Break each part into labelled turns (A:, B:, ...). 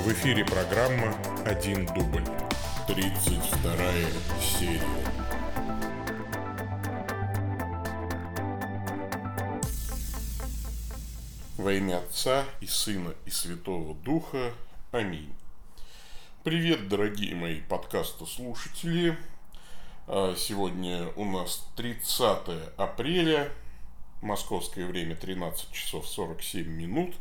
A: В эфире программа «Один дубль». 32 серия. Во имя Отца и Сына и Святого Духа. Аминь. Привет, дорогие мои подкаста-слушатели. А, сегодня у нас 30 апреля, московское время 13 часов 47 минут.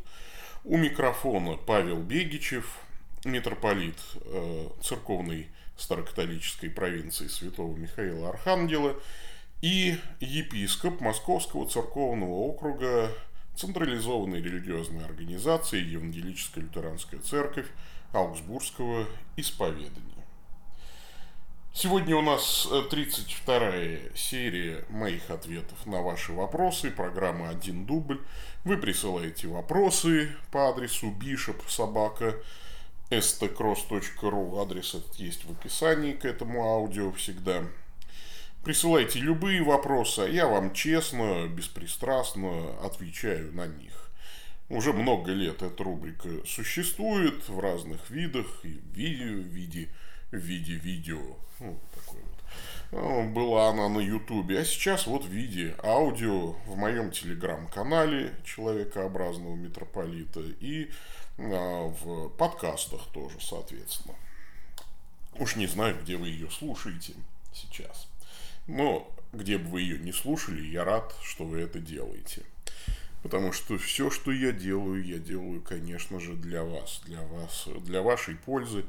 A: У микрофона Павел Бегичев, митрополит э, церковной старокатолической провинции Святого Михаила Архангела и епископ Московского церковного округа централизованной религиозной организации Евангелическая лютеранская церковь Аугсбургского исповедания. Сегодня у нас 32 серия моих ответов на ваши вопросы, программа «Один дубль». Вы присылаете вопросы по адресу bishop собака stcross.ru. Адрес этот есть в описании к этому аудио всегда. Присылайте любые вопросы, а я вам честно, беспристрастно отвечаю на них. Уже много лет эта рубрика существует в разных видах, и в видео, в виде, в виде видео. Ну, такой вот. Ну, была она на ютубе, а сейчас вот в виде аудио в моем телеграм-канале человекообразного митрополита и а, в подкастах тоже, соответственно. Уж не знаю, где вы ее слушаете сейчас. Но где бы вы ее не слушали, я рад, что вы это делаете. Потому что все, что я делаю, я делаю, конечно же, для вас, для вас, для вашей пользы,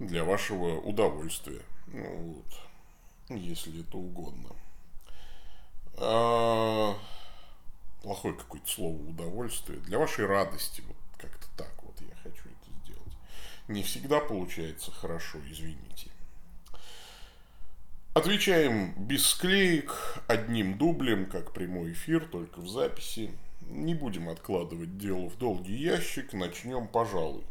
A: для вашего удовольствия. Ну, вот, если это угодно. А, плохое какое-то слово удовольствие. Для вашей радости, вот как-то так вот я хочу это сделать. Не всегда получается хорошо, извините. Отвечаем без склеек, одним дублем, как прямой эфир, только в записи. Не будем откладывать дело в долгий ящик, начнем, пожалуй.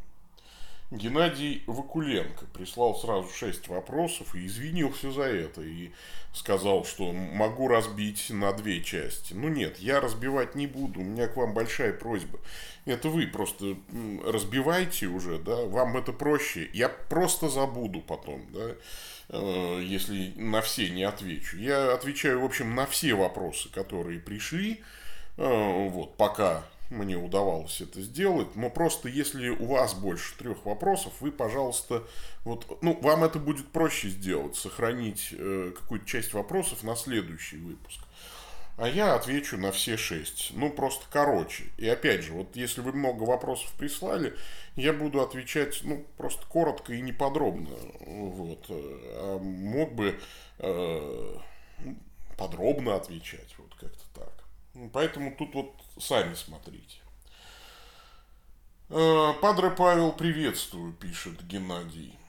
A: Геннадий Вакуленко прислал сразу шесть вопросов и извинился за это. И сказал, что могу разбить на две части. Ну нет, я разбивать не буду. У меня к вам большая просьба. Это вы просто разбивайте уже, да, вам это проще. Я просто забуду потом, да. Э, если на все не отвечу. Я отвечаю, в общем, на все вопросы, которые пришли, э, вот, пока мне удавалось это сделать, но просто если у вас больше трех вопросов, вы, пожалуйста, вот, ну, вам это будет проще сделать, сохранить э, какую-то часть вопросов на следующий выпуск. А я отвечу на все шесть. Ну, просто короче. И опять же, вот если вы много вопросов прислали, я буду отвечать, ну, просто коротко и неподробно. Вот. А мог бы э, подробно отвечать, вот как-то так. Поэтому тут вот сами смотрите. Э, Падре Павел, приветствую, пишет Геннадий.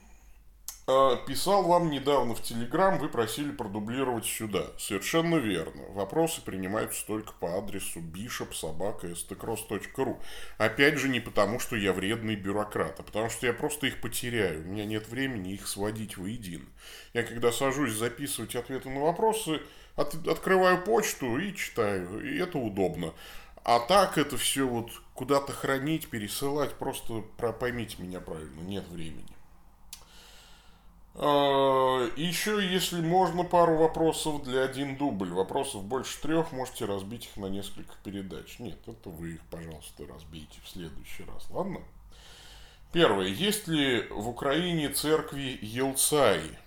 A: А, писал вам недавно в Телеграм, вы просили продублировать сюда. Совершенно верно. Вопросы принимаются только по адресу bishop.sobaka.stcross.ru Опять же, не потому, что я вредный бюрократ, а потому, что я просто их потеряю. У меня нет времени их сводить воедино. Я когда сажусь записывать ответы на вопросы, от, открываю почту и читаю. И это удобно. А так это все вот куда-то хранить, пересылать, просто поймите меня правильно, нет времени. А, Еще, если можно, пару вопросов для один дубль. Вопросов больше трех, можете разбить их на несколько передач. Нет, это вы их, пожалуйста, разбейте в следующий раз. Ладно? Первое. Есть ли в Украине церкви Елцаи?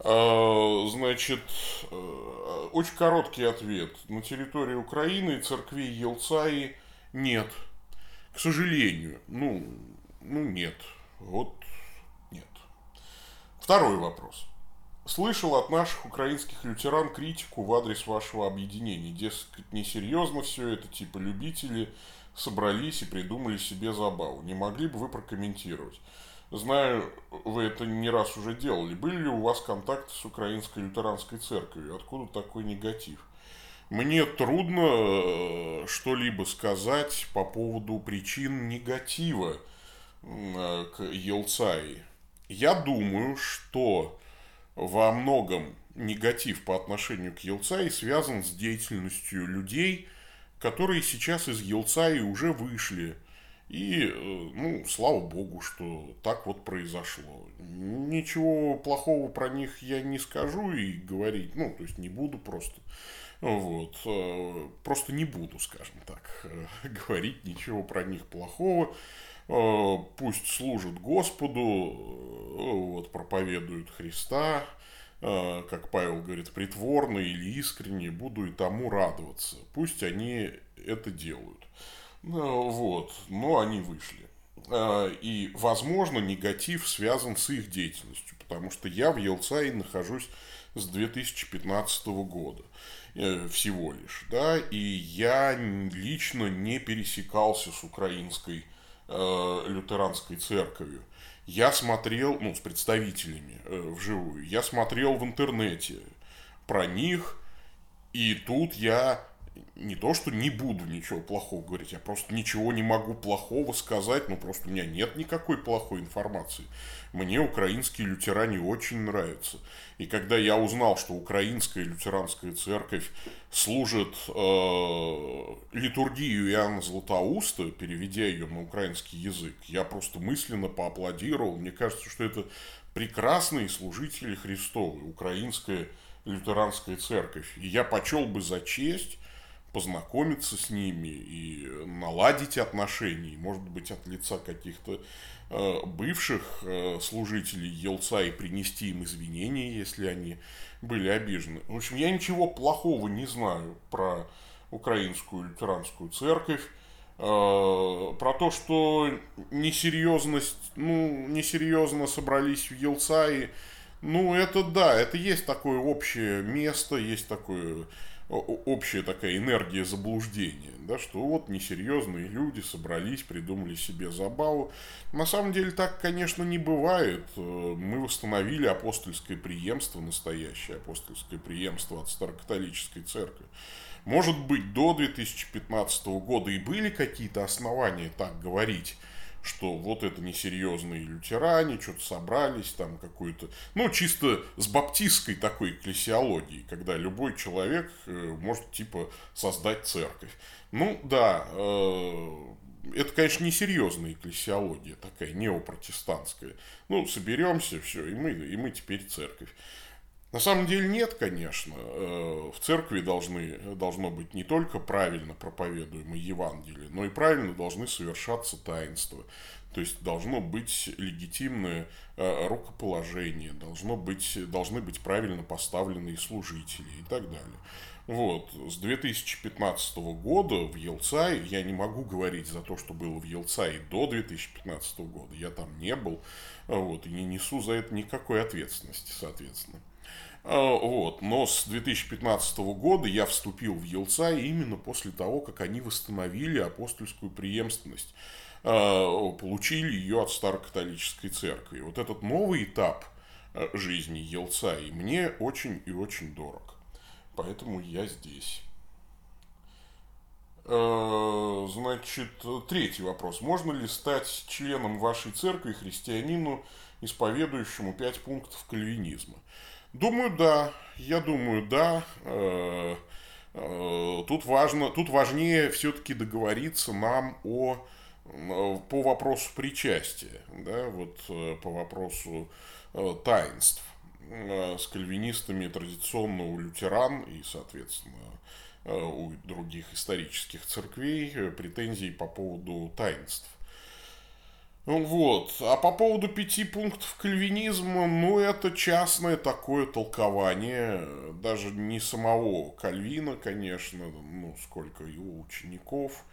A: А, значит, э, очень короткий ответ. На территории Украины церквей Елцаи нет. К сожалению. Ну, ну нет. Вот Второй вопрос. Слышал от наших украинских лютеран критику в адрес вашего объединения. Дескать, несерьезно все это, типа любители собрались и придумали себе забаву. Не могли бы вы прокомментировать? Знаю, вы это не раз уже делали. Были ли у вас контакты с Украинской лютеранской церковью? Откуда такой негатив? Мне трудно э, что-либо сказать по поводу причин негатива э, к Елцаи. Я думаю, что во многом негатив по отношению к Елцаи связан с деятельностью людей, которые сейчас из Елцаи уже вышли И, э, ну, слава богу, что так вот произошло. Ничего плохого про них я не скажу и говорить, ну, то есть не буду просто. Вот. Э, просто не буду, скажем так, говорить ничего про них плохого. Э, пусть служат Господу, вот, проповедуют Христа, как Павел говорит, притворно или искренне, буду и тому радоваться. Пусть они это делают. Ну, вот, но они вышли. А, и, возможно, негатив связан с их деятельностью, потому что я в Елцае нахожусь с 2015 года э, всего лишь, да, и я лично не пересекался с украинской э, лютеранской церковью. Я смотрел, ну, с представителями э, вживую, я смотрел в интернете про них, и тут я не то, что не буду ничего плохого говорить, я просто ничего не могу плохого сказать, ну просто у меня нет никакой плохой информации. Мне украинские лютеране очень нравятся. И когда я узнал, что украинская лютеранская церковь служит э, литургию Иоанна Златоуста, переведя ее на украинский язык, я просто мысленно поаплодировал. Мне кажется, что это прекрасные служители Христовы, украинская лютеранская церковь. И я почел бы за честь познакомиться с ними и наладить отношения, может быть, от лица каких-то э, бывших э, служителей Елца и принести им извинения, если они были обижены. В общем, я ничего плохого не знаю про украинскую лютеранскую церковь, э, про то, что несерьезность, ну, несерьезно собрались в Елцае, ну, это да, это есть такое общее место, есть такое общая такая энергия заблуждения, да, что вот несерьезные люди собрались, придумали себе забаву. На самом деле так, конечно, не бывает. Э, мы восстановили апостольское преемство, настоящее апостольское преемство от старокатолической церкви. Может быть, до 2015 года и были какие-то основания так говорить, что вот это несерьезные лютеране, что-то собрались, там какую-то, ну, чисто с баптистской такой экклесиологией, когда любой человек э, может, типа, создать церковь. Ну, да, э, это, конечно, несерьезная экклесиология, такая неопротестантская. Ну, соберемся, все, и мы, и мы теперь церковь. На самом деле нет, конечно. Э, в церкви должны, должно быть не только правильно проповедуемое Евангелие, но и правильно должны совершаться таинства. То есть должно быть легитимное э, рукоположение, должно быть, должны быть правильно поставленные служители и так далее. Вот. С 2015 года в Елцае, я не могу говорить за то, что было в Елцае до 2015 года, я там не был, вот, и не несу за это никакой ответственности, соответственно. А, вот. Но с 2015 года я вступил в Елца именно после того, как они восстановили апостольскую преемственность, а, получили ее от Старокатолической церкви. Вот этот новый этап а, жизни Елца и мне очень и очень дорог. Поэтому я здесь. Значит, третий вопрос. Можно ли стать членом вашей церкви христианину, исповедующему пять пунктов кальвинизма? Думаю, да. Я думаю, да. Э, э, тут важно, тут важнее все-таки договориться нам о э, по вопросу причастия, да, вот по вопросу таинств с кальвинистами традиционно у лютеран и, соответственно, у других исторических церквей претензий по поводу таинств. Вот. А по поводу пяти пунктов кальвинизма, ну, это частное такое толкование, даже не самого Кальвина, конечно, ну, сколько его учеников,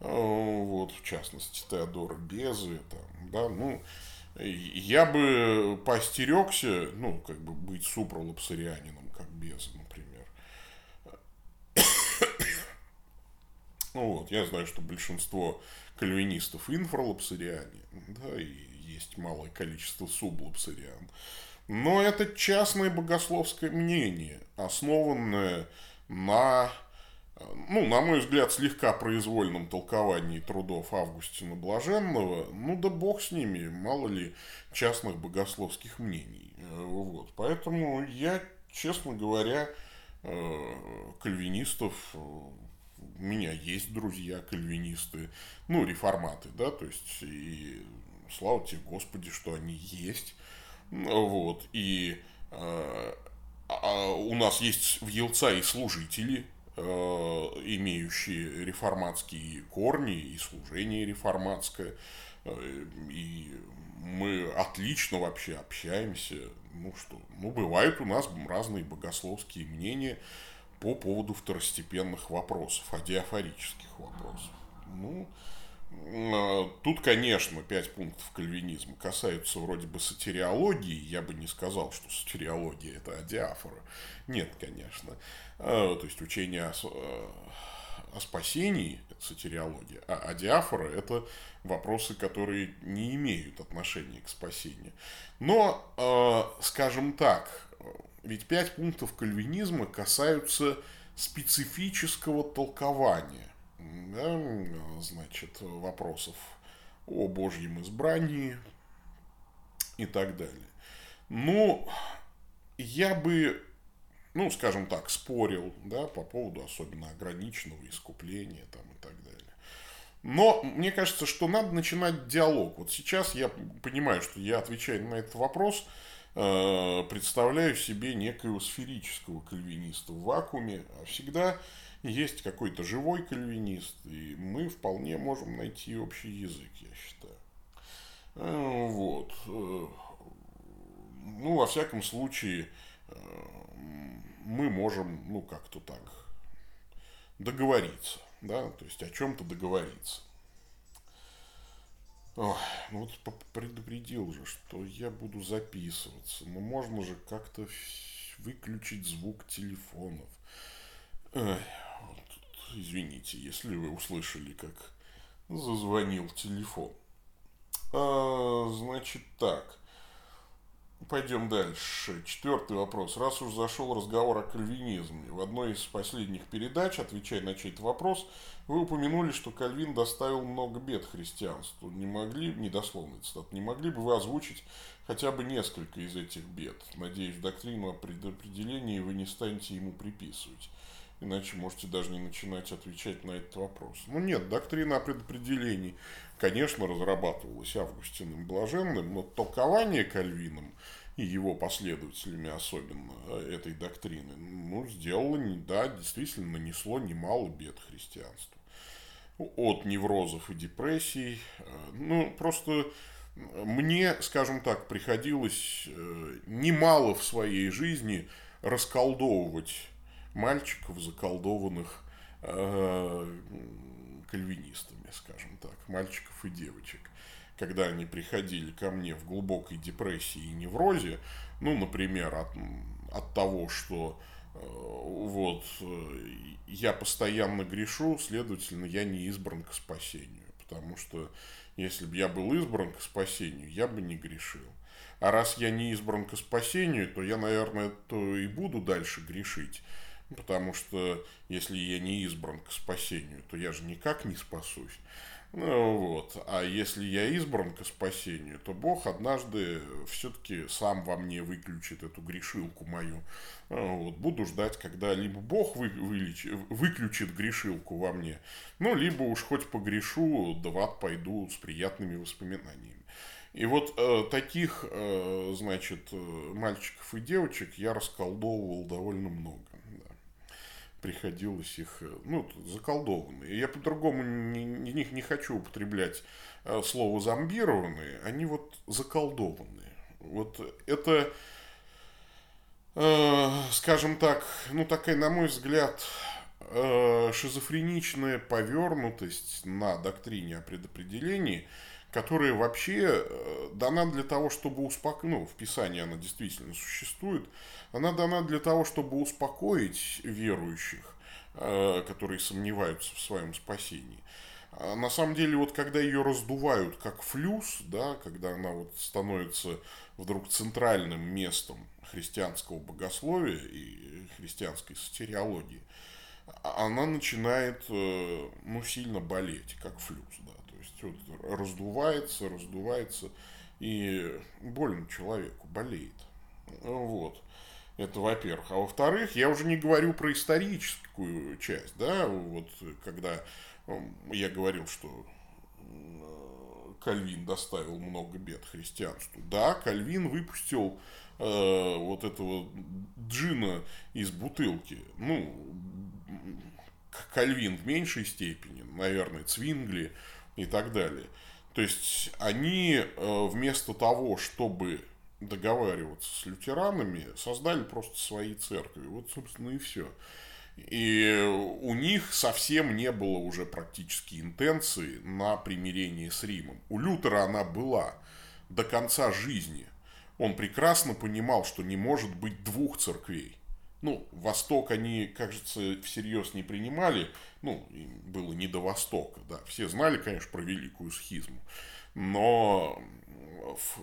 A: э, вот, в частности, Теодор Безы, там, да, ну, я бы поостерегся, ну, как бы быть супралапсарианином, как Беза, например. Ну вот, я знаю, что большинство кальвинистов инфралапсариане, да, и есть малое количество сублапсариан. Но это частное богословское мнение, основанное на, ну, на мой взгляд, слегка произвольном толковании трудов Августина Блаженного. Ну да бог с ними, мало ли частных богословских мнений. Вот. Поэтому я, честно говоря, э, кальвинистов у меня есть друзья кальвинисты, ну, реформаты, да, то есть, и слава тебе, Господи, что они есть, вот, и э, а у нас есть в Елца и служители, э, имеющие реформатские корни и служение реформатское, э, и мы отлично вообще общаемся. Ну что, ну бывают у нас разные богословские мнения по поводу второстепенных вопросов, адиафорических вопросов. Ну, а, Тут, конечно, пять пунктов кальвинизма касаются вроде бы сатириологии. Я бы не сказал, что сатириология – это адиафора. Нет, конечно. А, то есть, учение о, о спасении – это сатириология. А адиафора – это вопросы, которые не имеют отношения к спасению. Но, а, скажем так, ведь пять пунктов кальвинизма касаются специфического толкования да, значит, вопросов о Божьем избрании и так далее. Ну, я бы, ну, скажем так, спорил, да, по поводу особенно ограниченного искупления там и так далее. Но мне кажется, что надо начинать диалог. Вот сейчас я понимаю, что я отвечаю на этот вопрос, представляю себе некоего сферического кальвиниста в вакууме, а всегда есть какой-то живой кальвинист, и мы вполне можем найти общий язык, я считаю. Э, вот. Э, ну, во всяком случае, э, мы можем, ну, как-то так договориться, да, то есть о чем-то договориться. Ой, ну вот предупредил же, что я буду записываться. Но можно же как-то выключить звук телефонов. Ой, извините, если вы услышали, как зазвонил телефон. А, значит так. Пойдем дальше. Четвертый вопрос. Раз уж зашел разговор о кальвинизме, в одной из последних передач, отвечая на чей-то вопрос, вы упомянули, что Кальвин доставил много бед христианству. Не могли, недословный цитат, не могли бы вы озвучить хотя бы несколько из этих бед? Надеюсь, доктрину о предопределении вы не станете ему приписывать. Иначе можете даже не начинать отвечать на этот вопрос. Ну нет, доктрина о предопределении, конечно, разрабатывалась Августиным Блаженным, но толкование Кальвином и его последователями особенно э, этой доктрины, ну, сделало, да, действительно нанесло немало бед христианству. От неврозов и депрессий. Э, ну, просто мне, скажем так, приходилось э, немало в своей жизни расколдовывать мальчиков, заколдованных э, кальвинистами, скажем так, мальчиков и девочек. Когда они приходили ко мне в глубокой депрессии и неврозе, ну, например, от, от того, что э, вот э, я постоянно грешу, следовательно, я не избран к спасению. Потому что если бы я был избран к спасению, я бы не грешил. А раз я не избран к спасению, то я, наверное, то и буду дальше грешить. Потому что если я не избран к спасению, то я же никак не спасусь. Ну, вот. А если я избран к спасению, то Бог однажды все-таки сам во мне выключит эту грешилку мою. Ну, вот. Буду ждать, когда либо Бог вы, вылеч... выключит грешилку во мне, ну, либо уж хоть погрешу, да в ад пойду с приятными воспоминаниями. И вот э, таких, э, значит, э, мальчиков и девочек я расколдовывал довольно много приходилось их, э, ну, заколдованные. Я по-другому не, не, не хочу употреблять э, слово зомбированные, они вот заколдованные. Вот это, э, скажем так, ну, такая, на мой взгляд, э, шизофреничная повернутость на доктрине о предопределении – которая вообще э, дана для того, чтобы успокоить, ну, в Писании она действительно существует, она дана для того, чтобы успокоить верующих, э, которые сомневаются в своем спасении. А на самом деле, вот когда ее раздувают как флюс, да, когда она вот становится вдруг центральным местом христианского богословия и христианской сатериологии, а она начинает э, ну, сильно болеть, как флюс. Да вот раздувается, раздувается, и больно человеку, болеет. Вот. Это во-первых. А во-вторых, я уже не говорю про историческую часть, да, вот когда я говорил, что Кальвин доставил много бед христианству. Да, Кальвин выпустил э, вот этого джина из бутылки. Ну, Кальвин в меньшей степени, наверное, Цвингли и так далее. То есть они э, вместо того, чтобы договариваться с лютеранами, создали просто свои церкви. Вот, собственно, и все. И у них совсем не было уже практически интенции на примирение с Римом. У Лютера она была до конца жизни. Он прекрасно понимал, что не может быть двух церквей. Ну, Восток они, кажется, всерьез не принимали. Ну, было не до Востока, да. Все знали, конечно, про Великую Схизму. Но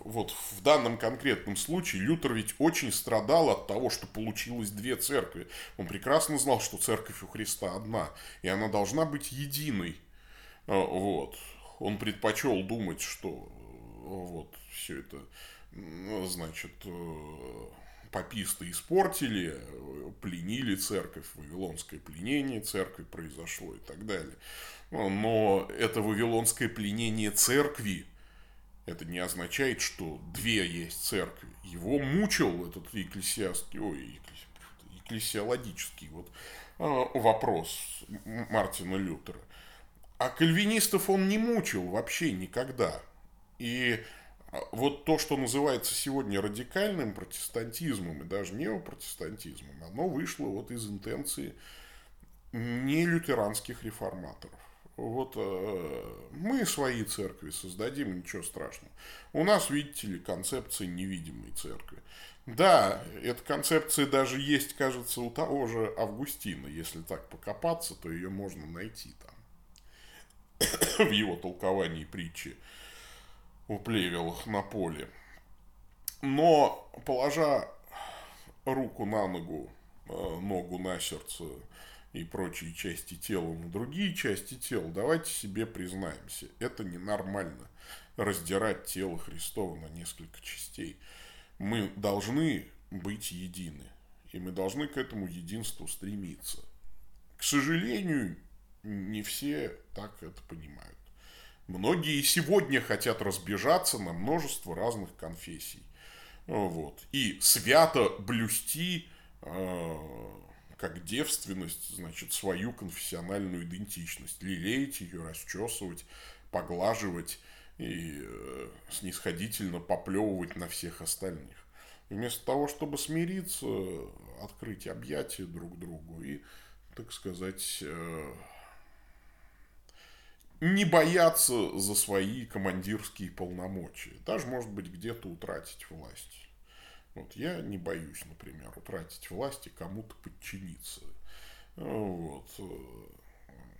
A: вот в данном конкретном случае Лютер ведь очень страдал от того, что получилось две церкви. Он прекрасно знал, что церковь у Христа одна, и она должна быть единой. А, вот. Он предпочел думать, что вот все это, значит, э, паписты испортили, пленили церковь, вавилонское пленение церкви произошло и так далее. Но это вавилонское пленение церкви это не означает, что две есть церкви. Его мучил этот экклесиастский, ой, экклесиологический вот, а, вопрос Мартина Лютера. А кальвинистов он не мучил вообще никогда. И вот то, что называется сегодня радикальным протестантизмом и даже неопротестантизмом, оно вышло вот из интенции не лютеранских реформаторов. Вот э, мы свои церкви создадим, ничего страшного. У нас, видите ли, концепция невидимой церкви. Да, эта концепция даже есть, кажется, у того же Августина. Если так покопаться, то ее можно найти там. В его толковании притчи у плевелах на поле. Но, положа руку на ногу, э, ногу на сердце и прочие части тела на другие части тела, давайте себе признаемся, это ненормально раздирать тело Христова на несколько частей. Мы должны быть едины, и мы должны к этому единству стремиться. К сожалению, не все так это понимают. Многие сегодня хотят разбежаться на множество разных конфессий. Вот. И свято блюсти э, как девственность, значит, свою конфессиональную идентичность, лелеять ее, расчесывать, поглаживать и э, снисходительно поплевывать на всех остальных. Вместо того, чтобы смириться, открыть объятия друг другу и, так сказать, э, не бояться за свои командирские полномочия. Даже, может быть, где-то утратить власть. Вот я не боюсь, например, утратить власть и кому-то подчиниться. Вот.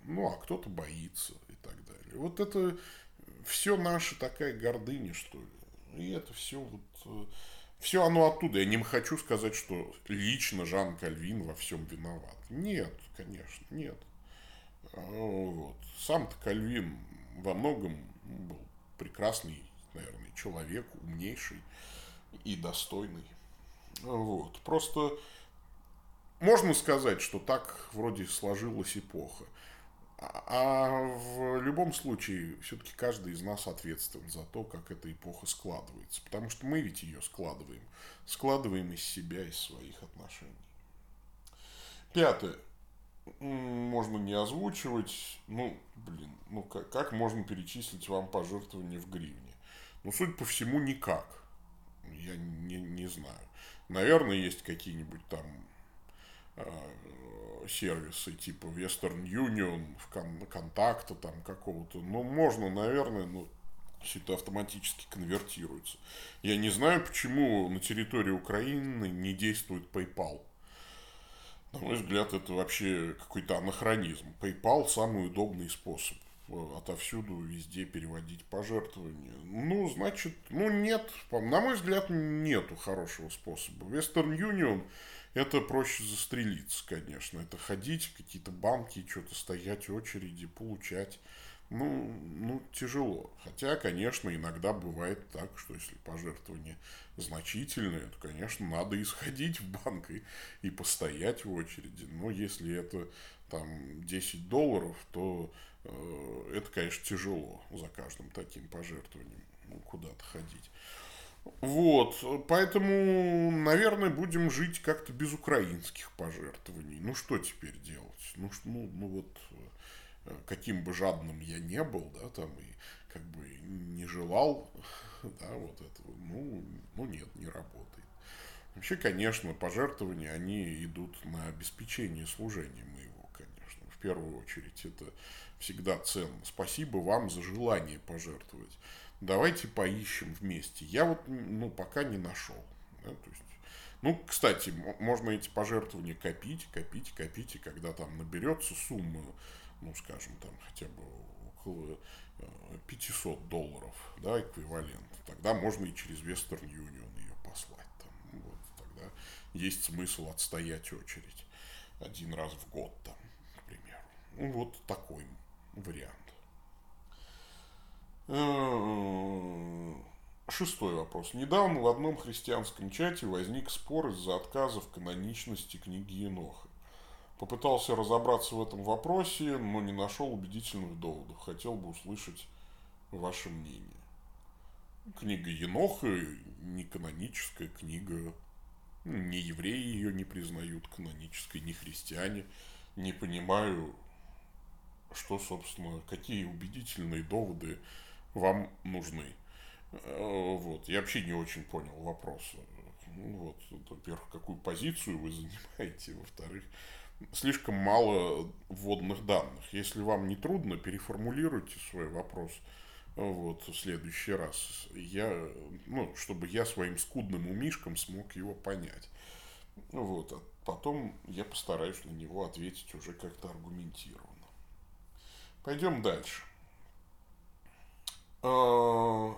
A: Ну, а кто-то боится и так далее. Вот это все наша такая гордыня, что ли. И это все вот... Все оно оттуда. Я не хочу сказать, что лично Жан Кальвин во всем виноват. Нет, конечно, нет. Вот. Сам-то Кальвин во многом был прекрасный, наверное, человек, умнейший и достойный. Вот. Просто можно сказать, что так вроде сложилась эпоха. А, а в любом случае, все-таки каждый из нас ответственен за то, как эта эпоха складывается. Потому что мы ведь ее складываем. Складываем из себя, из своих отношений. Пятое. Можно не озвучивать. Ну, блин, ну как, как можно перечислить вам пожертвования в гривне? Ну, судя по всему, никак я не, не знаю. Наверное, есть какие-нибудь там э, сервисы типа Western Union, в кон, контакта там какого-то. Ну, можно, наверное, но все это автоматически конвертируется. Я не знаю, почему на территории Украины не действует PayPal. На мой взгляд, это вообще какой-то анахронизм. PayPal самый удобный способ отовсюду, везде переводить пожертвования. Ну, значит, ну нет, на мой взгляд, нету хорошего способа. Western Union это проще застрелиться, конечно. Это ходить в какие-то банки, что-то стоять в очереди, получать. Ну, ну, тяжело. Хотя, конечно, иногда бывает так, что если пожертвования значительные, то, конечно, надо исходить в банк и, и постоять в очереди. Но если это там 10 долларов, то э, это, конечно, тяжело за каждым таким пожертвованием ну, куда-то ходить. Вот, поэтому, наверное, будем жить как-то без украинских пожертвований. Ну, что теперь делать? Ну, ну, ну вот, каким бы жадным я не был, да, там, и как бы не желал, да, вот этого, ну, ну нет, не работает. Вообще, конечно, пожертвования, они идут на обеспечение служения моего, конечно. В первую очередь, это всегда ценно. Спасибо вам за желание пожертвовать давайте поищем вместе. Я вот, ну, пока не нашел. Да, то есть, ну, кстати, можно эти пожертвования копить, копить, копить, и когда там наберется сумма, ну, скажем, там хотя бы около 500 э, долларов, да, эквивалент, тогда можно и через Western Union ее послать. Там, вот, тогда есть смысл отстоять очередь один раз в год, там, к примеру. Ну, вот такой вариант. Э, шестой вопрос. Недавно в одном христианском чате возник спор из-за отказа в каноничности книги Еноха. Попытался разобраться в этом вопросе, но не нашел убедительных доводов. Хотел бы услышать ваше мнение. Книга Еноха не каноническая книга. Не евреи ее не признают канонической, не христиане. Не понимаю, что, собственно, какие убедительные доводы вам нужны. Э, вот. Я вообще не очень понял вопрос. Ну, вот, во-первых, какую позицию вы занимаете, во-вторых, слишком мало вводных данных. Если вам не трудно, переформулируйте свой вопрос вот, в следующий раз. Я, ну, чтобы я своим скудным умишком смог его понять. Вот, а потом я постараюсь на него ответить уже как-то аргументированно. Пойдем дальше. А,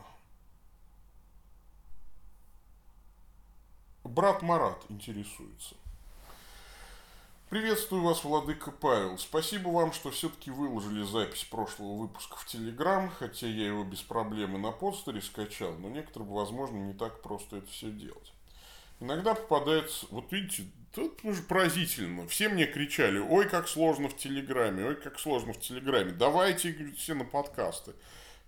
A: брат Марат интересуется. Приветствую вас, Владыка Павел. Спасибо вам, что все-таки выложили запись прошлого выпуска в Телеграм, хотя я его без проблемы на подстере скачал, но некоторым, возможно, не так просто это все делать. Иногда попадается, вот видите, тут уже поразительно. Все мне кричали, ой, как сложно в Телеграме, ой, как сложно в Телеграме, давайте все на подкасты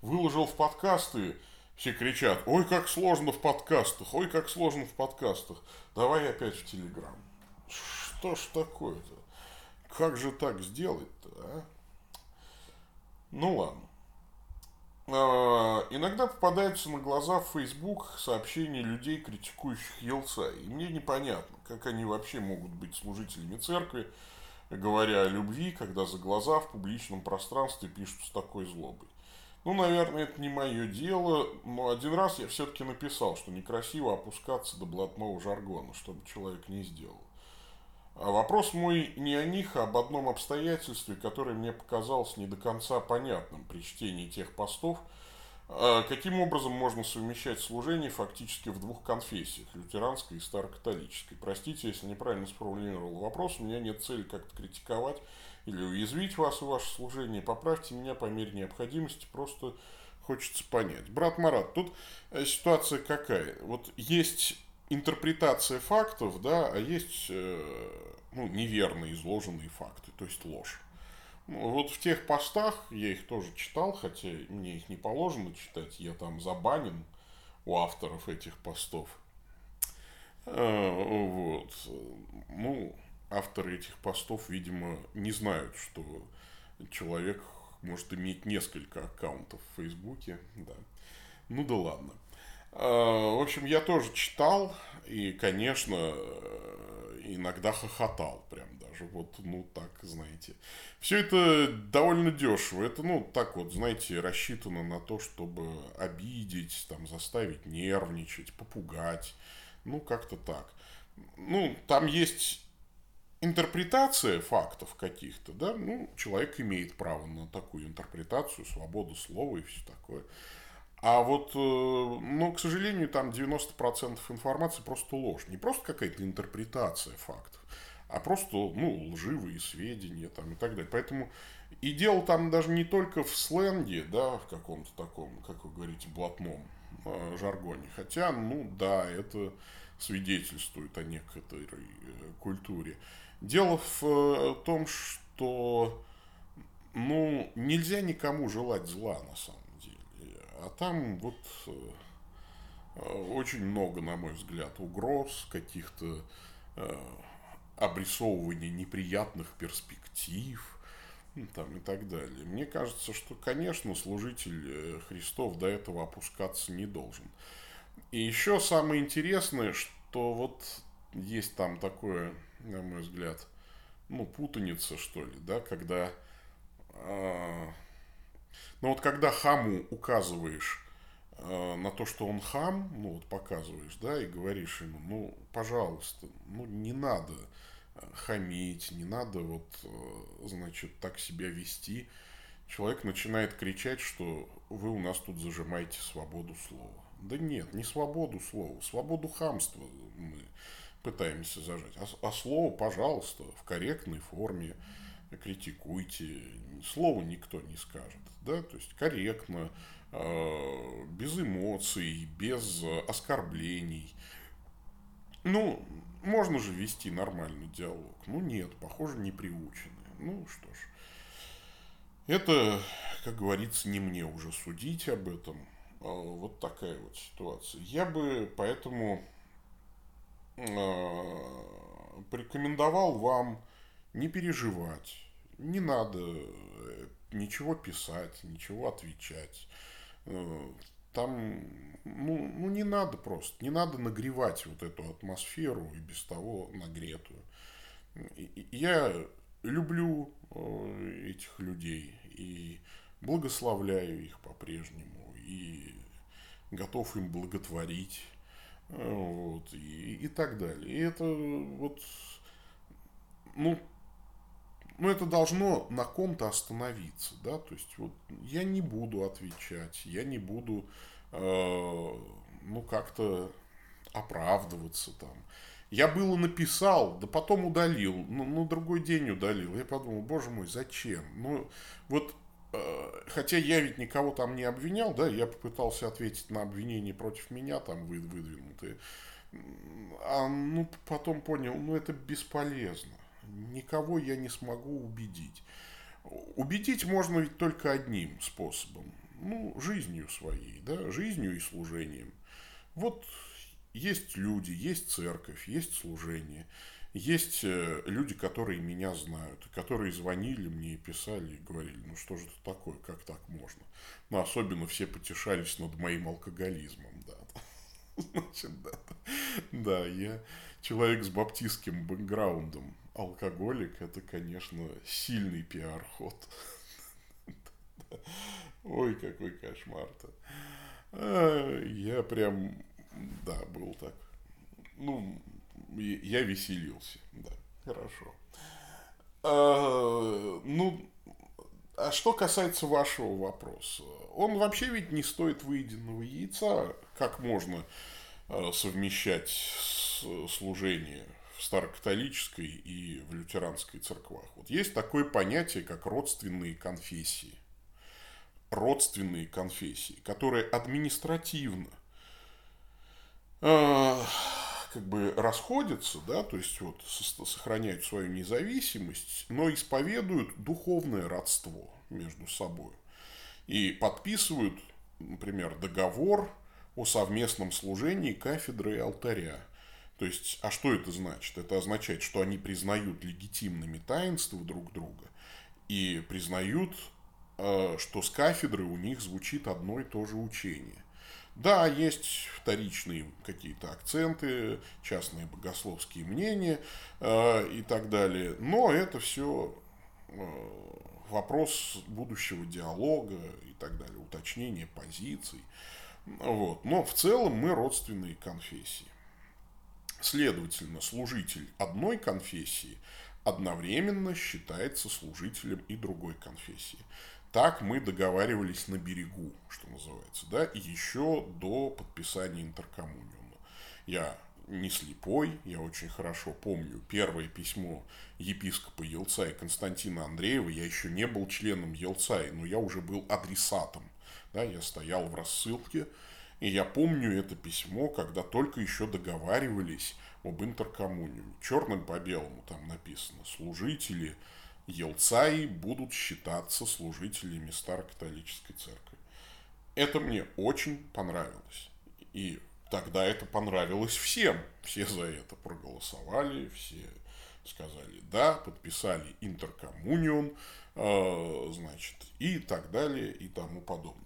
A: выложил в подкасты, все кричат, ой, как сложно в подкастах, ой, как сложно в подкастах. Давай опять в Телеграм. Что ж такое-то? Как же так сделать-то, а? Ну ладно. А, иногда попадаются на глаза в Facebook сообщения людей, критикующих Елца. И мне непонятно, как они вообще могут быть служителями церкви, говоря о любви, когда за глаза в публичном пространстве пишут с такой злобой. Ну, наверное, это не мое дело, но один раз я все-таки написал, что некрасиво опускаться до блатного жаргона, чтобы человек не сделал. А вопрос мой не о них, а об одном обстоятельстве, которое мне показалось не до конца понятным при чтении тех постов. А каким образом можно совмещать служение фактически в двух конфессиях, лютеранской и старокатолической? Простите, если неправильно сформулировал вопрос, у меня нет цели как-то критиковать или уязвить вас и ваше служение, поправьте меня по мере необходимости, просто хочется понять. Брат Марат, тут ситуация какая? Вот есть интерпретация фактов, да, а есть э, ну, неверно изложенные факты, то есть ложь. Ну, вот в тех постах, я их тоже читал, хотя мне их не положено читать, я там забанен у авторов этих постов. Э, вот. Ну, авторы этих постов, видимо, не знают, что человек может иметь несколько аккаунтов в Фейсбуке. Да. Ну да ладно. А, в общем, я тоже читал и, конечно, иногда хохотал прям даже. Вот, ну так, знаете. Все это довольно дешево. Это, ну, так вот, знаете, рассчитано на то, чтобы обидеть, там, заставить нервничать, попугать. Ну, как-то так. Ну, там есть интерпретация фактов каких-то, да, ну, человек имеет право на такую интерпретацию, свободу слова и все такое. А вот, э, ну, к сожалению, там 90% информации просто ложь. Не просто какая-то интерпретация фактов, а просто, ну, лживые сведения там и так далее. Поэтому И дело там даже не только в сленге, да, в каком-то таком, как вы говорите, блатном э, жаргоне. Хотя, ну да, это свидетельствует о некоторой э, культуре. Дело в том, что ну, нельзя никому желать зла на самом. А там вот э, очень много, на мой взгляд, угроз, каких-то обрисовываний неприятных перспектив ну, там, и так далее. Мне кажется, что, конечно, служитель Христов до этого опускаться не должен. И еще самое интересное, что вот есть там такое, на мой взгляд, ну, путаница, что ли, да, когда... Э, ну, вот когда хаму указываешь э, на то, что он хам, ну, вот показываешь, да, и говоришь ему, ну, пожалуйста, ну, не надо хамить, не надо вот, э, значит, так себя вести. Человек начинает кричать, что вы у нас тут зажимаете свободу слова. Да нет, не свободу слова, свободу хамства мы пытаемся зажать. А, а слово, пожалуйста, в корректной форме критикуйте. Слово никто не скажет. Да? То есть корректно, э, без эмоций, без оскорблений. Ну, можно же вести нормальный диалог. Ну нет, похоже, не приучены. Ну что ж. Это, как говорится, не мне уже судить об этом. А, вот такая вот ситуация. Я бы поэтому а, порекомендовал вам не переживать. Не надо э, ничего писать, ничего отвечать. Э, там, ну, ну не надо просто, не надо нагревать вот эту атмосферу и без того нагретую. Я люблю э, этих людей и благословляю их по-прежнему и готов им благотворить вот, и, и так далее. И это вот, ну, ну, это должно на ком-то остановиться, да, то есть вот я не буду отвечать, я не буду, э, ну, как-то оправдываться там. Я было написал, да потом удалил, ну, на другой день удалил. Я подумал, боже мой, зачем? Ну, вот Э, хотя я ведь никого там не обвинял, да, я попытался ответить на обвинения против меня, там выдвинутые. А ну потом понял, ну это бесполезно. Никого я не смогу убедить. Убедить можно ведь только одним способом. Ну, жизнью своей, да, жизнью и служением. Вот есть люди, есть церковь, есть служение. Есть э, люди, которые меня знают, которые звонили мне и писали, и говорили, ну что же это такое, как так можно? Ну, особенно все потешались над моим алкоголизмом, да. Значит, да. Да, я человек с баптистским бэкграундом. Алкоголик – это, конечно, сильный пиар-ход. Ой, какой кошмар-то. Я прям, да, был так. Ну, я веселился, да, хорошо. А, ну, а что касается вашего вопроса, он вообще ведь не стоит выеденного яйца, как можно а, совмещать служение в старокатолической и в лютеранской церквах. Вот есть такое понятие, как родственные конфессии. Родственные конфессии, которые административно э, как бы расходятся, да, то есть вот сохраняют свою независимость, но исповедуют духовное родство между собой. И подписывают, например, договор о совместном служении кафедры и алтаря. То есть, а что это значит? Это означает, что они признают легитимными таинства друг друга и признают, э, что с кафедры у них звучит одно и то же учение. Да, есть вторичные какие-то акценты, частные богословские мнения э, и так далее, но это все э, вопрос будущего диалога и так далее, уточнения позиций. Вот. Но в целом мы родственные конфессии. Следовательно, служитель одной конфессии одновременно считается служителем и другой конфессии. Так мы договаривались на берегу, что называется, да, и еще до подписания интеркоммуниума. Я не слепой, я очень хорошо помню первое письмо епископа Елцая Константина Андреева. Я еще не был членом Елцая, но я уже был адресатом. Да, я стоял в рассылке, и я помню это письмо, когда только еще договаривались об интеркоммуниуме. Черным по белому там написано. Служители Елцаи будут считаться служителями Старокатолической церкви. Это мне очень понравилось. И тогда это понравилось всем. Все за это проголосовали, все сказали да, подписали интеркоммунион, э, значит, и так далее, и тому подобное.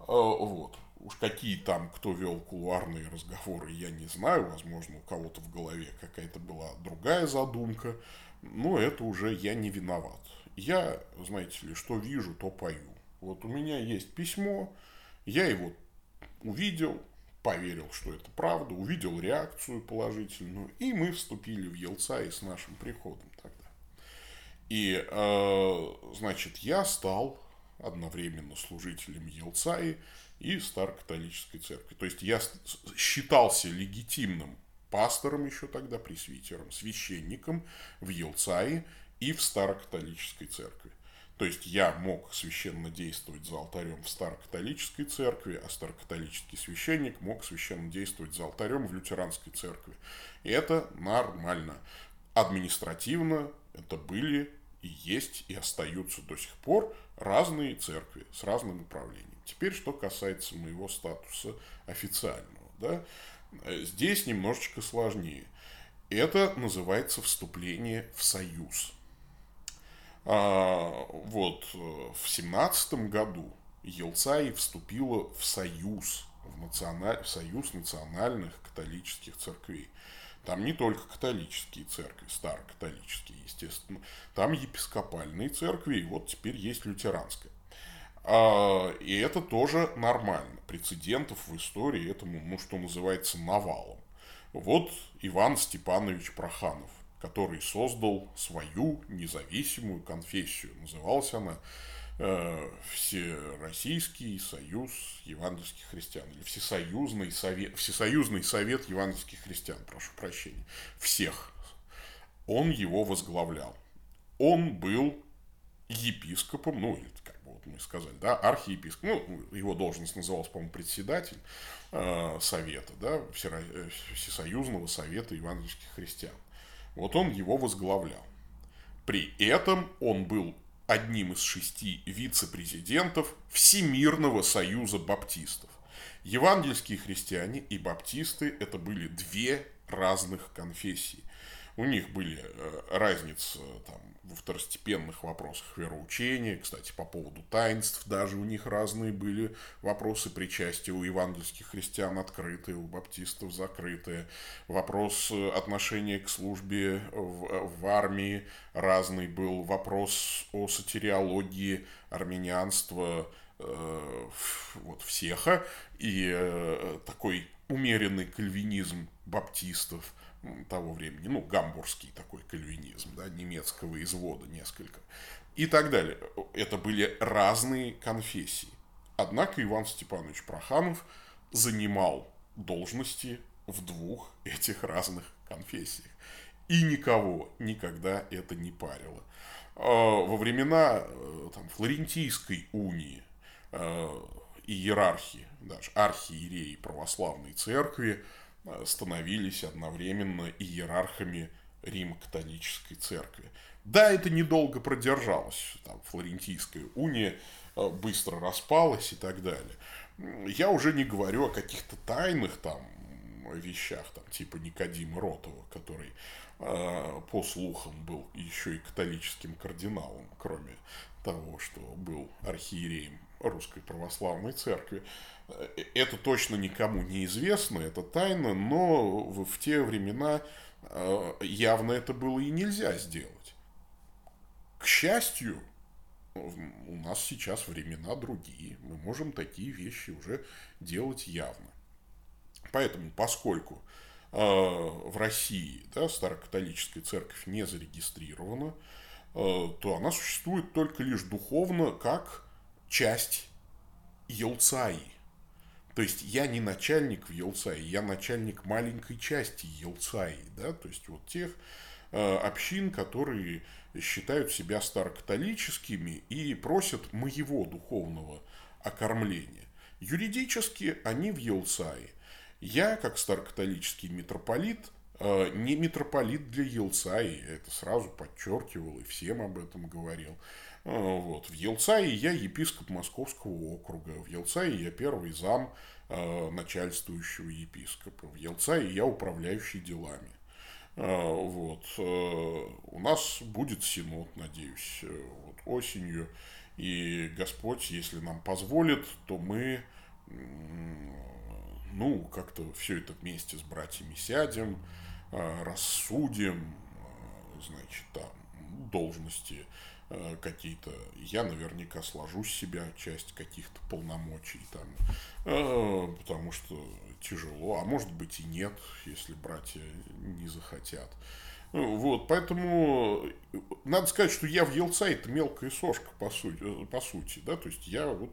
A: Э, вот. Уж какие там, кто вел кулуарные разговоры, я не знаю. Возможно, у кого-то в голове какая-то была другая задумка. Но это уже я не виноват. Я, знаете ли, что вижу, то пою. Вот у меня есть письмо, я его увидел, поверил, что это правда, увидел реакцию положительную, и мы вступили в Елца и с нашим приходом тогда. И, э, значит, я стал одновременно служителем Елцаи и Старокатолической церкви. То есть я считался легитимным пастором еще тогда, пресвитером, священником в Елцае и в Старокатолической церкви. То есть я мог священно действовать за алтарем в Старокатолической церкви, а старокатолический священник мог священно действовать за алтарем в лютеранской церкви. И это нормально. Административно это были и есть и остаются до сих пор разные церкви с разным управлением. Теперь, что касается моего статуса официального. Да? Здесь немножечко сложнее. Это называется вступление в союз. А, вот в семнадцатом году Елцай вступила в союз, в, националь... в союз национальных католических церквей. Там не только католические церкви, старокатолические, естественно. Там епископальные церкви, и вот теперь есть лютеранская. А, и это тоже нормально. Прецедентов в истории этому, ну, что называется, навалом. Вот Иван Степанович Проханов который создал свою независимую конфессию. Называлась она э, Всероссийский союз евангельских христиан. Или Всесоюзный совет, Всесоюзный совет евангельских христиан, прошу прощения. Всех. Он его возглавлял. Он был епископом, ну, мы сказали, да, архиепископ, ну, его должность называлась, по-моему, председатель э, совета, да, э, Всесоюзного совета евангельских христиан. Вот он его возглавлял. При этом он был одним из шести вице-президентов Всемирного союза баптистов. Евангельские христиане и баптисты – это были две разных конфессии. У них были э, разницы там, во второстепенных вопросах вероучения. Кстати, по поводу таинств даже у них разные были вопросы причастия. У евангельских христиан открытые, у баптистов закрытые. Вопрос э, отношения к службе в, в армии разный был. Вопрос о сатириологии армянианства э, вот всеха и э, такой умеренный кальвинизм баптистов – того времени, ну, гамбургский такой кальвинизм, да, немецкого извода несколько, и так далее. Это были разные конфессии. Однако Иван Степанович Проханов занимал должности в двух этих разных конфессиях. И никого никогда это не парило. А, во времена э, там, Флорентийской унии э, иерархии, даже архиереи православной церкви, становились одновременно иерархами Римо-католической церкви. Да, это недолго продержалось. Там, Флорентийская уния э, быстро распалась и так далее. Я уже не говорю о каких-то тайных там вещах, там, типа Никодима Ротова, который э, по слухам был еще и католическим кардиналом, кроме того, что был архиереем Русской Православной Церкви. Это точно никому не известно, это тайна, но в те времена э, явно это было и нельзя сделать. К счастью, у нас сейчас времена другие. Мы можем такие вещи уже делать явно. Поэтому, поскольку э, в России да, старокатолическая церковь не зарегистрирована, э, то она существует только лишь духовно, как часть Елцаи. То есть я не начальник в Елцае, я начальник маленькой части Елцаи, да, то есть вот тех э, общин, которые считают себя старокатолическими и просят моего духовного окормления. Юридически они в Елцае. Я, как старокатолический митрополит, э, не митрополит для Елцаи, это сразу подчеркивал и всем об этом говорил. Э, вот. В Елцае я епископ Московского округа, в Елцае я первый зам э, начальствующего епископа, в Елцае я управляющий делами. Вот. У нас будет синод, надеюсь, вот осенью. И Господь, если нам позволит, то мы ну, как-то все это вместе с братьями сядем, рассудим, значит, там, должности Э, какие-то, я наверняка сложу с себя часть каких-то полномочий там, э, потому что тяжело, а может быть и нет, если братья не захотят. Вот, поэтому надо сказать, что я в Елца это мелкая сошка, по сути, э, по сути, да, то есть я вот,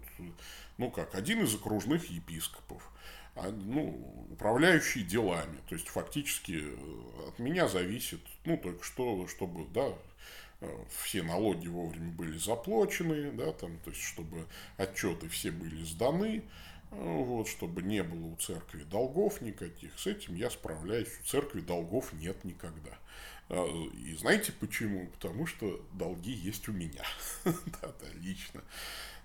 A: ну как, один из окружных епископов, а, ну, управляющий делами, то есть фактически от меня зависит, ну, только что, чтобы, да, Э, все налоги вовремя были заплачены, да, там, то есть, чтобы отчеты все были сданы, э, вот, чтобы не было у церкви долгов никаких. С этим я справляюсь. У церкви долгов нет никогда. Э, и знаете почему? Потому что долги есть у меня. да, да, лично.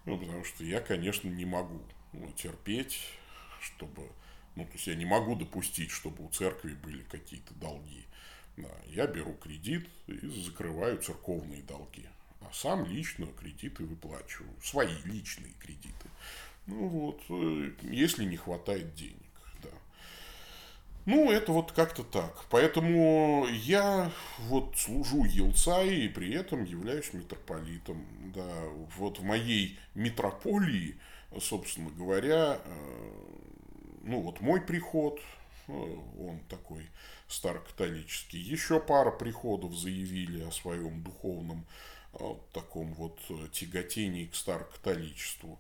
A: Ну, потому что я, конечно, не могу ну, терпеть, чтобы... Ну, то есть я не могу допустить, чтобы у церкви были какие-то долги. Я беру кредит и закрываю церковные долги. А сам лично кредиты выплачиваю. Свои личные кредиты. Ну вот, э, если не хватает денег. Да. Ну, это вот как-то так. Поэтому я вот служу Елцай и при этом являюсь митрополитом. Да, вот в моей митрополии, собственно говоря, э, ну вот мой приход, он такой старокатолический. Еще пара приходов заявили о своем духовном э, таком вот э, тяготении к старокатоличеству.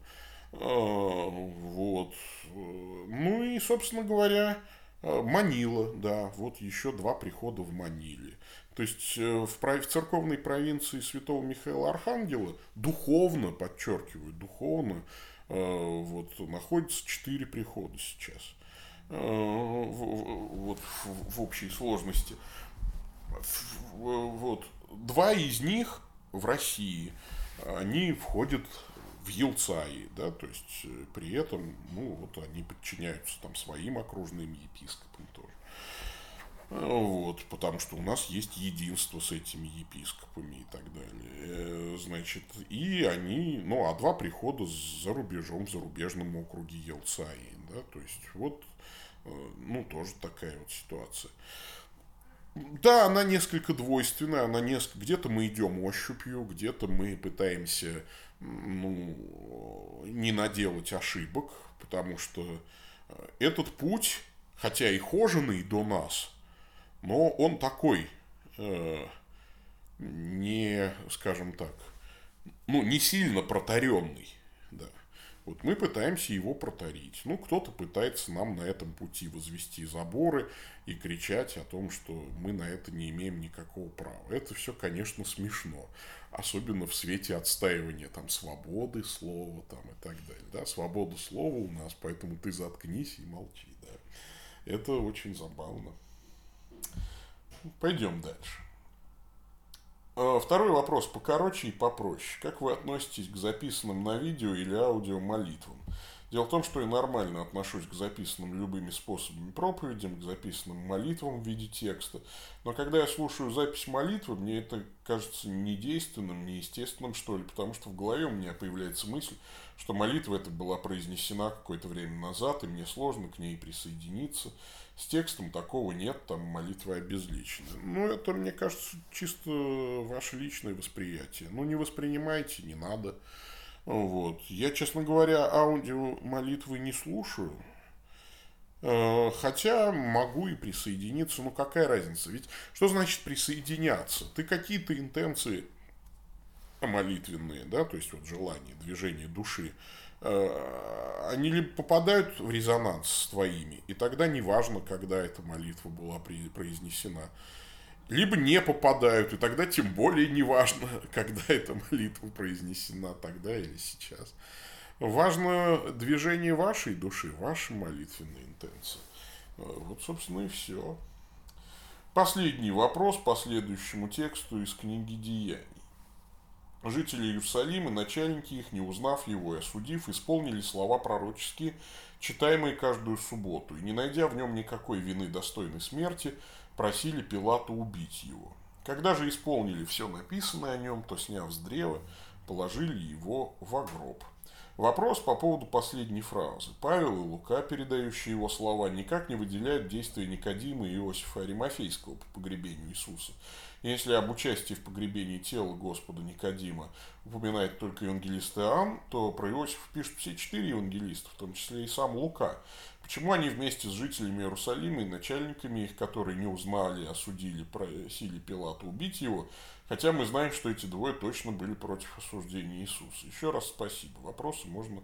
A: Э, вот. Ну и, собственно говоря, Манила, да, вот еще два прихода в Маниле. То есть в, в церковной провинции святого Михаила Архангела духовно, подчеркиваю, духовно, вот, находится четыре прихода сейчас. Э, вот, в общей сложности. Вот. Два из них в России, они входят в Елцаи, да, то есть э, при этом, ну, вот они подчиняются там своим окружным епископам тоже. Э, вот, потому что у нас есть единство с этими епископами и так далее. Значит, и они, ну, а два прихода за рубежом, в зарубежном округе Елцаи, да, то есть вот ну, тоже такая вот ситуация. Да, она несколько двойственная, она несколько... где-то мы идем ощупью, где-то мы пытаемся ну, не наделать ошибок, потому что э, этот путь, хотя и хоженый до нас, но он такой, э, не, скажем так, ну, не сильно протаренный. Вот мы пытаемся его протарить. Ну, кто-то пытается нам на этом пути возвести заборы и кричать о том, что мы на это не имеем никакого права. Это все, конечно, смешно. Особенно в свете отстаивания там свободы слова там, и так далее. Да? Свобода слова у нас, поэтому ты заткнись и молчи. Да? Это очень забавно. Пойдем дальше. А, второй вопрос покороче и попроще. Как вы относитесь к записанным на видео или аудио молитвам? Дело в том, что я нормально отношусь к записанным любыми способами проповедям, к записанным молитвам в виде текста. Но когда я слушаю запись молитвы, мне это кажется недейственным, неестественным, что ли, потому что в голове у меня появляется мысль, что молитва эта была произнесена какое-то время назад, и мне сложно к ней присоединиться. С текстом такого нет, там молитва обезличена. Ну, это, мне кажется, чисто ваше личное восприятие. Ну, не воспринимайте, не надо. Вот. Я, честно говоря, аудио молитвы не слушаю. Э, хотя могу и присоединиться. Ну, какая разница? Ведь что значит присоединяться? Ты какие-то интенции молитвенные, да, то есть вот желание, движение души они либо попадают в резонанс с твоими, и тогда неважно, когда эта молитва была произнесена, либо не попадают, и тогда тем более неважно, когда эта молитва произнесена, тогда или сейчас. Важно движение вашей души, ваша молитвенная интенция. Вот, собственно, и все. Последний вопрос по следующему тексту из книги Деяний. Жители Иерусалима, начальники их, не узнав его и осудив, исполнили слова пророческие, читаемые каждую субботу, и, не найдя в нем никакой вины достойной смерти, просили Пилата убить его. Когда же исполнили все написанное о нем, то, сняв с древа, положили его в гроб. Вопрос по поводу последней фразы. Павел и Лука, передающие его слова, никак не выделяют действия Никодима и Иосифа Аримафейского по погребению Иисуса. Если об участии в погребении тела Господа Никодима упоминает только евангелист Иоанн, то про Иосифа пишут все четыре евангелиста, в том числе и сам Лука. Почему они вместе с жителями Иерусалима и начальниками их, которые не узнали, осудили, просили Пилата убить его, хотя мы знаем, что эти двое точно были против осуждения Иисуса. Еще раз спасибо. Вопросы можно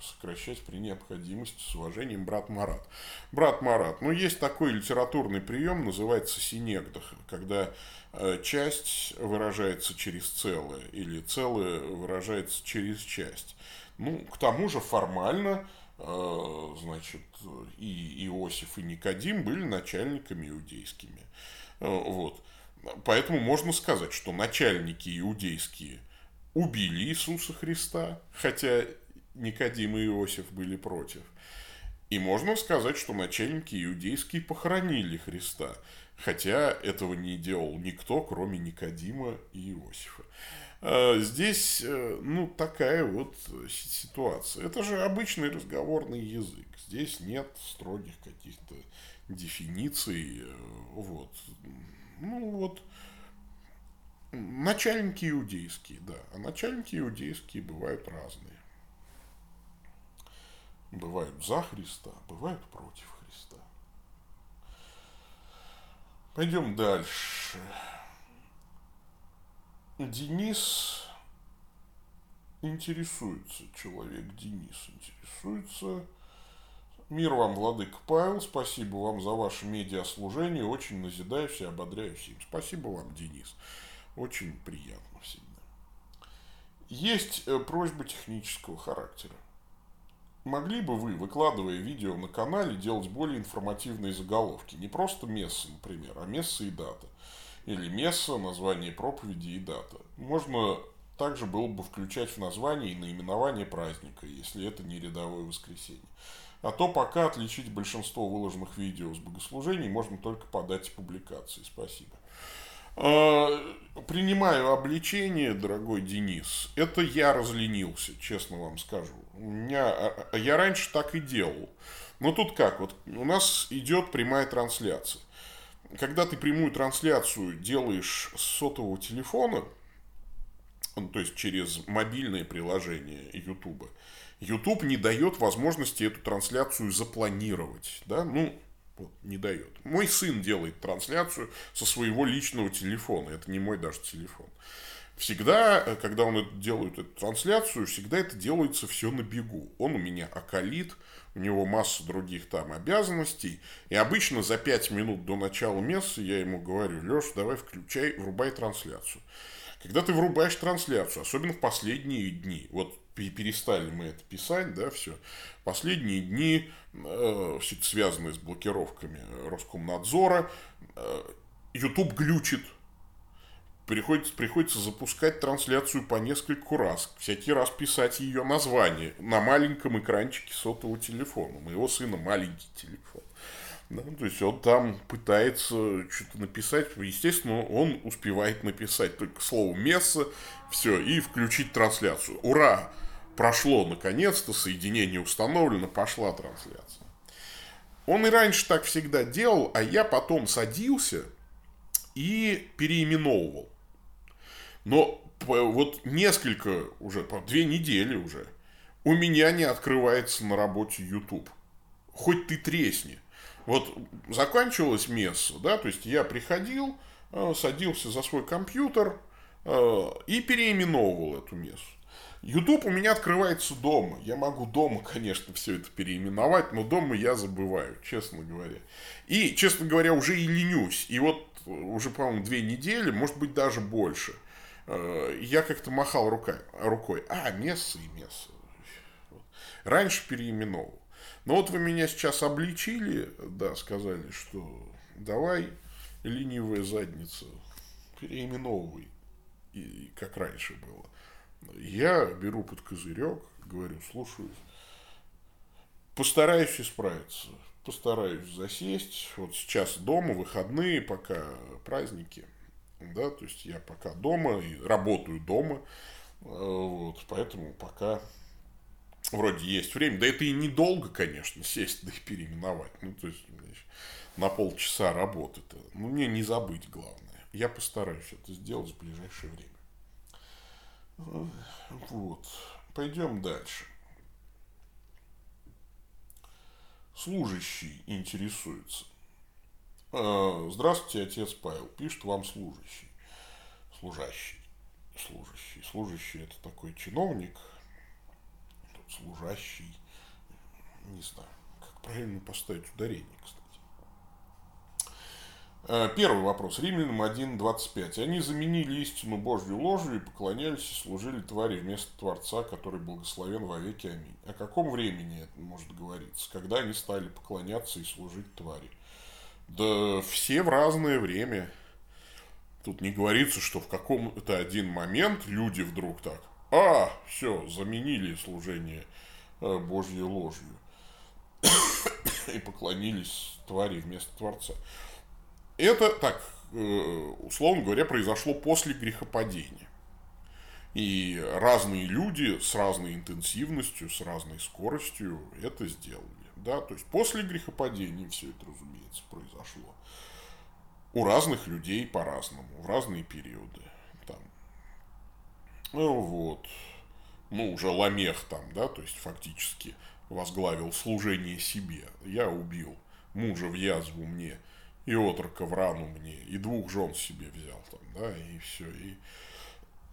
A: сокращать при необходимости с уважением брат Марат. Брат Марат, ну есть такой литературный прием, называется синегдах, когда э, часть выражается через целое или целое выражается через часть. Ну, к тому же формально значит, и Иосиф, и Никодим были начальниками иудейскими. Э, вот. Поэтому можно сказать, что начальники иудейские убили Иисуса Христа, хотя Никодим и Иосиф были против. И можно сказать, что начальники иудейские похоронили Христа, хотя этого не делал никто, кроме Никодима и Иосифа. А, здесь, э, ну, такая вот ситуация. Это же обычный разговорный язык. Здесь нет строгих каких-то дефиниций. Э, вот. Ну, вот. Начальники иудейские, да. А начальники иудейские бывают разные. Бывают за Христа, бывают против Христа. Пойдем дальше. Денис интересуется, человек Денис интересуется. Мир вам, Владык Павел, спасибо вам за ваше медиаслужение, очень назидаюсь и ободряюсь им. Спасибо вам, Денис, очень приятно всегда. Есть э, просьба технического характера. Могли бы вы, выкладывая видео на канале, делать более информативные заголовки? Не просто место, например, а место и дата или месса, название проповеди и дата. Можно также было бы включать в название и наименование праздника, если это не рядовое воскресенье. А то пока отличить большинство выложенных видео с богослужений можно только по дате публикации. Спасибо. А, принимаю обличение, дорогой Денис. Это я разленился, честно вам скажу. У меня, а, а, я раньше так и делал. Но тут как, вот у нас идет прямая трансляция когда ты прямую трансляцию делаешь с сотового телефона, ну, то есть через мобильное приложение YouTube, YouTube не дает возможности эту трансляцию запланировать. Да? Ну, вот, не дает. Мой сын делает трансляцию со своего личного телефона. Это не мой даже телефон. Всегда, э, когда он делает эту трансляцию, всегда это делается все на бегу. Он у меня околит, у него масса других там обязанностей. И обычно за 5 минут до начала мессы я ему говорю, Леш, давай включай, врубай трансляцию. Когда ты врубаешь трансляцию, особенно в последние дни, вот перестали мы это писать, да, все. Последние дни, э, связанное с блокировками Роскомнадзора, э, YouTube глючит, приходится, приходится запускать трансляцию по нескольку раз, всякий раз писать ее название на маленьком экранчике сотового телефона. У моего сына маленький телефон. Да, то есть он там пытается что-то написать. Естественно, он успевает написать только слово место, все, и включить трансляцию. Ура! Прошло наконец-то, соединение установлено, пошла трансляция. Он и раньше так всегда делал, а я потом садился и переименовывал. Но вот несколько, уже по две недели уже, у меня не открывается на работе YouTube. Хоть ты тресни. Вот заканчивалось место, да, то есть я приходил, э, садился за свой компьютер э, и переименовывал эту мессу. YouTube у меня открывается дома. Я могу дома, конечно, все это переименовать, но дома я забываю, честно говоря. И, честно говоря, уже и ленюсь. И вот уже, по-моему, две недели, может быть, даже больше. Э, я как-то махал рукой, рукой. А, место и место. Раньше переименовал. Но вот вы меня сейчас обличили, да, сказали, что давай ленивая задница, переименовывай, и, как раньше было. Я беру под козырек, говорю, слушаюсь. Постараюсь исправиться. Постараюсь засесть. Вот сейчас дома, выходные, пока праздники. Да, то есть я пока дома и работаю дома. Вот, поэтому пока вроде есть время. Да это и недолго, конечно, сесть да и переименовать. Ну, то есть на полчаса работы-то. Ну, мне не забыть главное. Я постараюсь это сделать в ближайшее время. Вот. Пойдем дальше. Служащий интересуется. А, здравствуйте, отец Павел. Пишет вам служащий. Служащий. Служащий. Служащий это такой чиновник. Служащий. Не знаю, как правильно поставить ударение, кстати. Э, первый вопрос. Римлянам 1.25. Они заменили истину Божью ложью и поклонялись и служили твари вместо Творца, который благословен во веки. Аминь. О каком времени это может говориться? Когда они стали поклоняться и служить твари? Да все в разное время. Тут не говорится, что в каком-то один момент люди вдруг так, а, все, заменили служение э, Божьей ложью и поклонились твари вместо Творца. Это, так, э, условно говоря, произошло после грехопадения. И разные люди с разной интенсивностью, с разной скоростью это сделали. Да? То есть после грехопадения все это, разумеется, произошло. У разных людей по-разному, в разные периоды. Там. Ну вот. Ну, уже Ламех там, да, то есть фактически возглавил служение себе. Я убил мужа в язву мне – и отрока в рану мне, и двух жен себе взял там, да, и все. И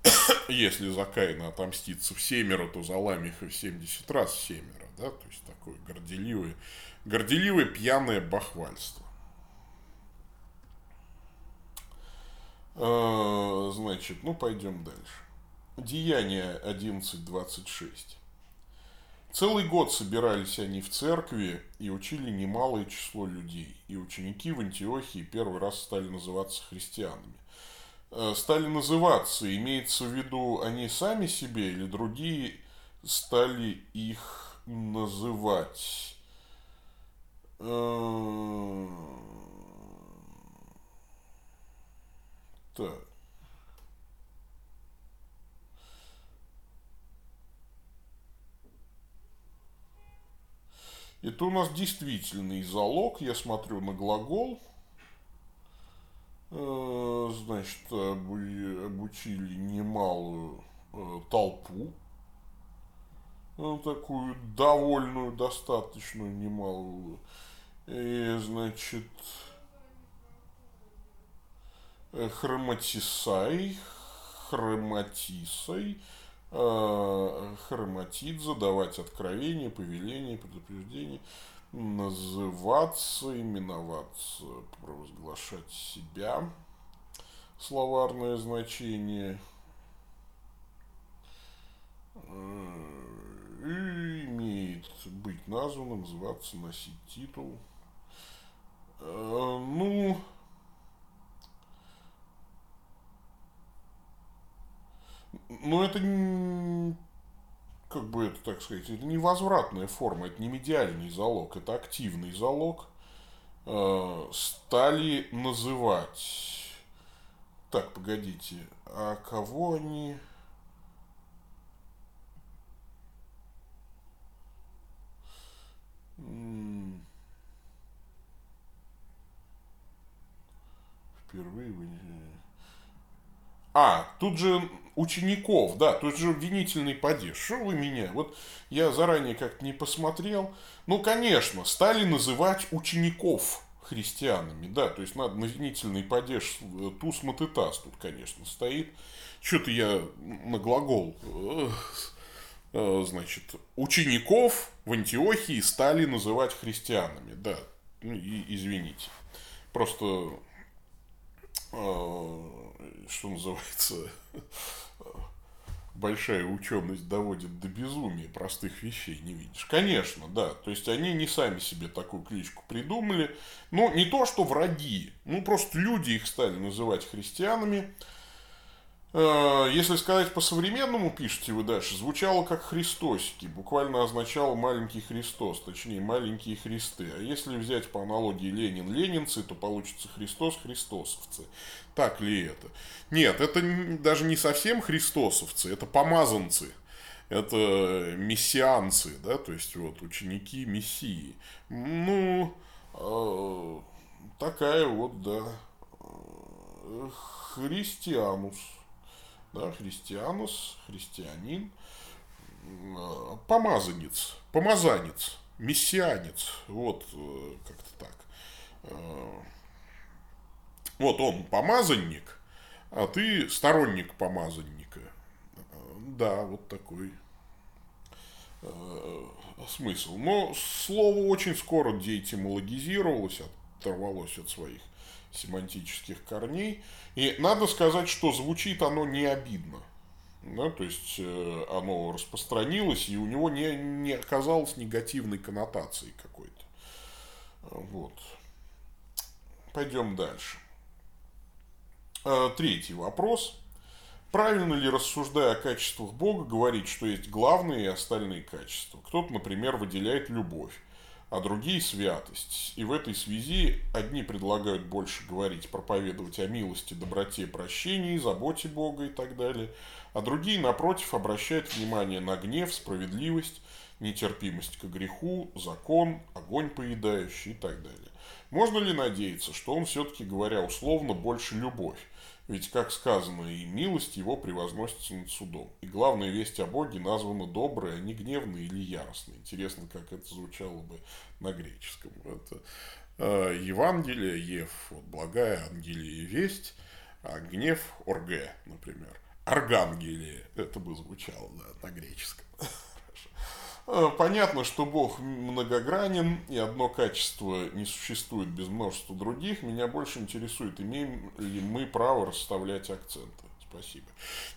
A: если за Каина отомститься в семеро, то за Ламиха в 70 раз в семеро, да, то есть такое горделивое, горделивое пьяное бахвальство. А, значит, ну пойдем дальше. Деяние 11.26. Целый год собирались они в церкви и учили немалое число людей. И ученики в Антиохии первый раз стали называться христианами. Э, стали называться, имеется в виду они сами себе или другие стали их называть. Э, так. Это у нас действительный залог. Я смотрю на глагол. Э, значит, обучили немалую э, толпу. Ну, такую довольную, достаточную, немалую. И, значит, э, хроматисай, хроматисой, Э, хроматит, задавать откровения, повеления, предупреждения, называться, именоваться, провозглашать себя, словарное значение, э, имеет быть названным, называться, носить титул. Э, ну, Ну, это как бы это, так сказать, это не возвратная форма, это не медиальный залог, это активный залог. Э, стали называть. Так, погодите, а кого они... Впервые вы... А, тут же учеников, да, тут же обвинительный падеж. Что вы меня? Вот я заранее как-то не посмотрел. Ну, конечно, стали называть учеников христианами, да, то есть надо обвинительный падеж туз матетас тут, конечно, стоит. Что-то я на глагол э, значит, учеников в Антиохии стали называть христианами. Да, ну и извините. Просто, э, что называется, большая ученость доводит до безумия простых вещей, не видишь. Конечно, да. То есть они не сами себе такую кличку придумали. Но не то, что враги. Ну, просто люди их стали называть христианами. Э, если сказать по-современному, пишете вы дальше, звучало как христосики, буквально означало маленький Христос, точнее маленькие Христы. А если взять по аналогии Ленин-ленинцы, то получится Христос-христосовцы. Так ли это? Нет, это даже не совсем христосовцы, это помазанцы. Это мессианцы, да, то есть вот ученики мессии. Ну, э, такая вот, да, э, христианус да, христианус, христианин, э, помазанец, помазанец, мессианец, вот э, как-то так. Э, вот он помазанник, а ты сторонник помазанника. Да, вот такой смысл. Но слово очень скоро деэтимологизировалось, оторвалось от своих семантических корней. И надо сказать, что звучит оно не обидно. Да, то есть э, оно распространилось, и у него не, не оказалось негативной коннотации какой-то. Вот. Пойдем дальше. Э, третий вопрос. Правильно ли, рассуждая о качествах Бога, говорить, что есть главные и остальные качества? Кто-то, например, выделяет любовь а другие святость. И в этой связи одни предлагают больше говорить, проповедовать о милости, доброте, прощении, заботе Бога и так далее, а другие, напротив, обращают внимание на гнев, справедливость, нетерпимость к греху, закон, огонь поедающий и так далее. Можно ли надеяться, что он все-таки, говоря условно, больше любовь, ведь, как сказано, и милость его превозносится над судом. И главная весть о Боге названа добрая, а не гневная или яростная. Интересно, как это звучало бы на греческом. Это э, Евангелие, Ев, вот, благая Ангелия весть, а гнев Орге, например. Аргангелие, это бы звучало да, на греческом. Э, понятно, что Бог многогранен, и одно качество не существует без множества других. Меня больше интересует, имеем ли мы право расставлять акценты. Спасибо.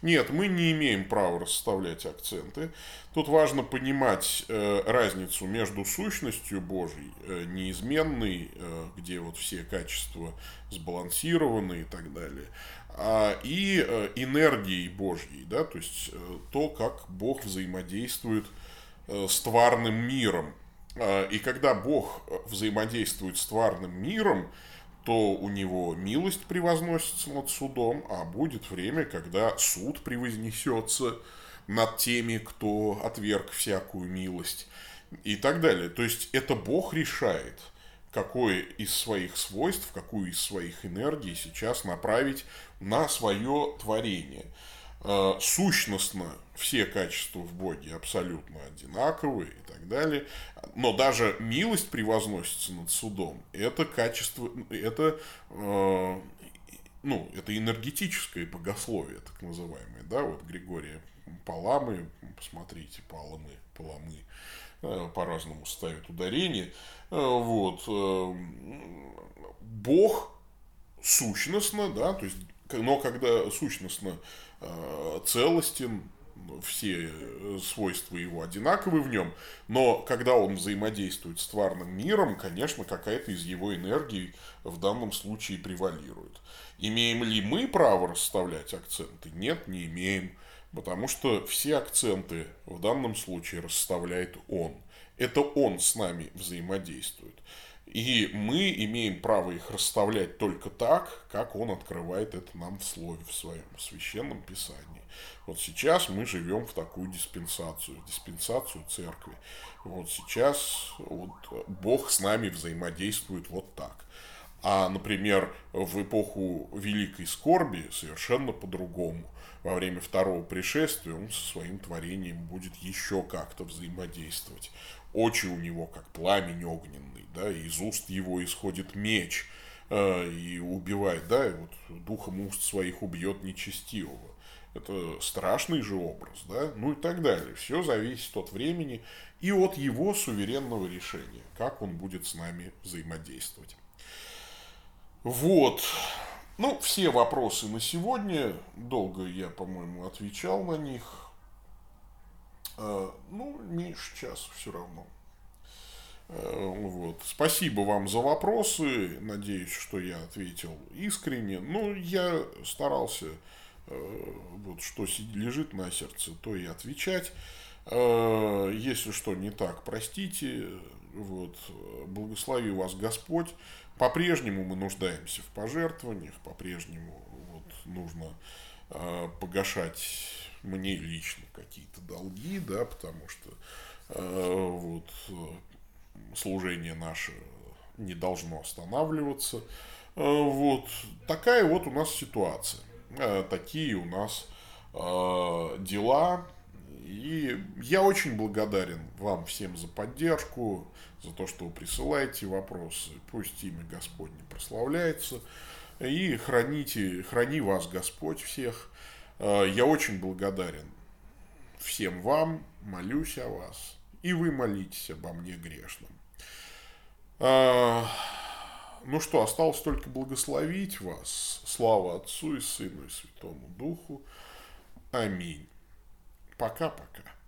A: Нет, мы не имеем права расставлять акценты. Тут важно понимать э, разницу между сущностью Божьей, э, неизменной, э, где вот все качества сбалансированы и так далее, а, и э, энергией Божьей, да, то есть э, то, как Бог взаимодействует с с тварным миром. А, и когда Бог взаимодействует с тварным миром, то у него милость превозносится над судом, а будет время, когда суд превознесется над теми, кто отверг всякую милость и так далее. То есть это Бог решает, какое из своих свойств, какую из своих энергий сейчас направить на свое творение. Э, сущностно все качества в Боге абсолютно одинаковые и так далее. Но даже милость превозносится над судом. Это качество, это, э, ну, это энергетическое богословие, так называемое. Да, вот Григория Паламы, посмотрите, Паламы, Паламы, э, по-разному ставят ударение. Вот. Бог сущностно, да, то есть, но когда сущностно целостен, все свойства его одинаковы в нем, но когда он взаимодействует с тварным миром, конечно, какая-то из его энергий в данном случае превалирует. Имеем ли мы право расставлять акценты? Нет, не имеем, потому что все акценты в данном случае расставляет он. Это он с нами взаимодействует. И мы имеем право их расставлять только так, как он открывает это нам в слове, в своем священном писании. Вот сейчас мы живем в такую диспенсацию, диспенсацию церкви. Вот сейчас вот Бог с нами взаимодействует вот так. А, например, в эпоху Великой Скорби совершенно по-другому. Во время второго пришествия он со своим творением будет еще как-то взаимодействовать. Очи у него как пламень огненный, да, и из уст его исходит меч э, и убивает, да, и вот духом уст своих убьет нечестивого. Это страшный же образ, да? Ну и так далее. Все зависит от времени и от его суверенного решения, как он будет с нами взаимодействовать. Вот. Ну, все вопросы на сегодня. Долго я, по-моему, отвечал на них. А, ну, меньше часа все равно. А, вот. Спасибо вам за вопросы. Надеюсь, что я ответил искренне. Ну, я старался, а, вот что лежит на сердце, то и отвечать. Если что не так, простите. Вот. Благослови вас Господь. По-прежнему мы нуждаемся в пожертвованиях, по-прежнему вот, нужно погашать мне лично какие-то долги, да, потому что э, вот служение наше не должно останавливаться. Э, вот такая вот у нас ситуация, э, такие у нас э, дела. И я очень благодарен вам всем за поддержку, за то, что вы присылаете вопросы. Пусть имя Господне прославляется. И храните, храни вас Господь всех. Э, я очень благодарен всем вам, молюсь о вас, и вы молитесь обо мне грешном. Э, ну что, осталось только благословить вас. Слава Отцу и Сыну и Святому Духу. Аминь. Пока-пока.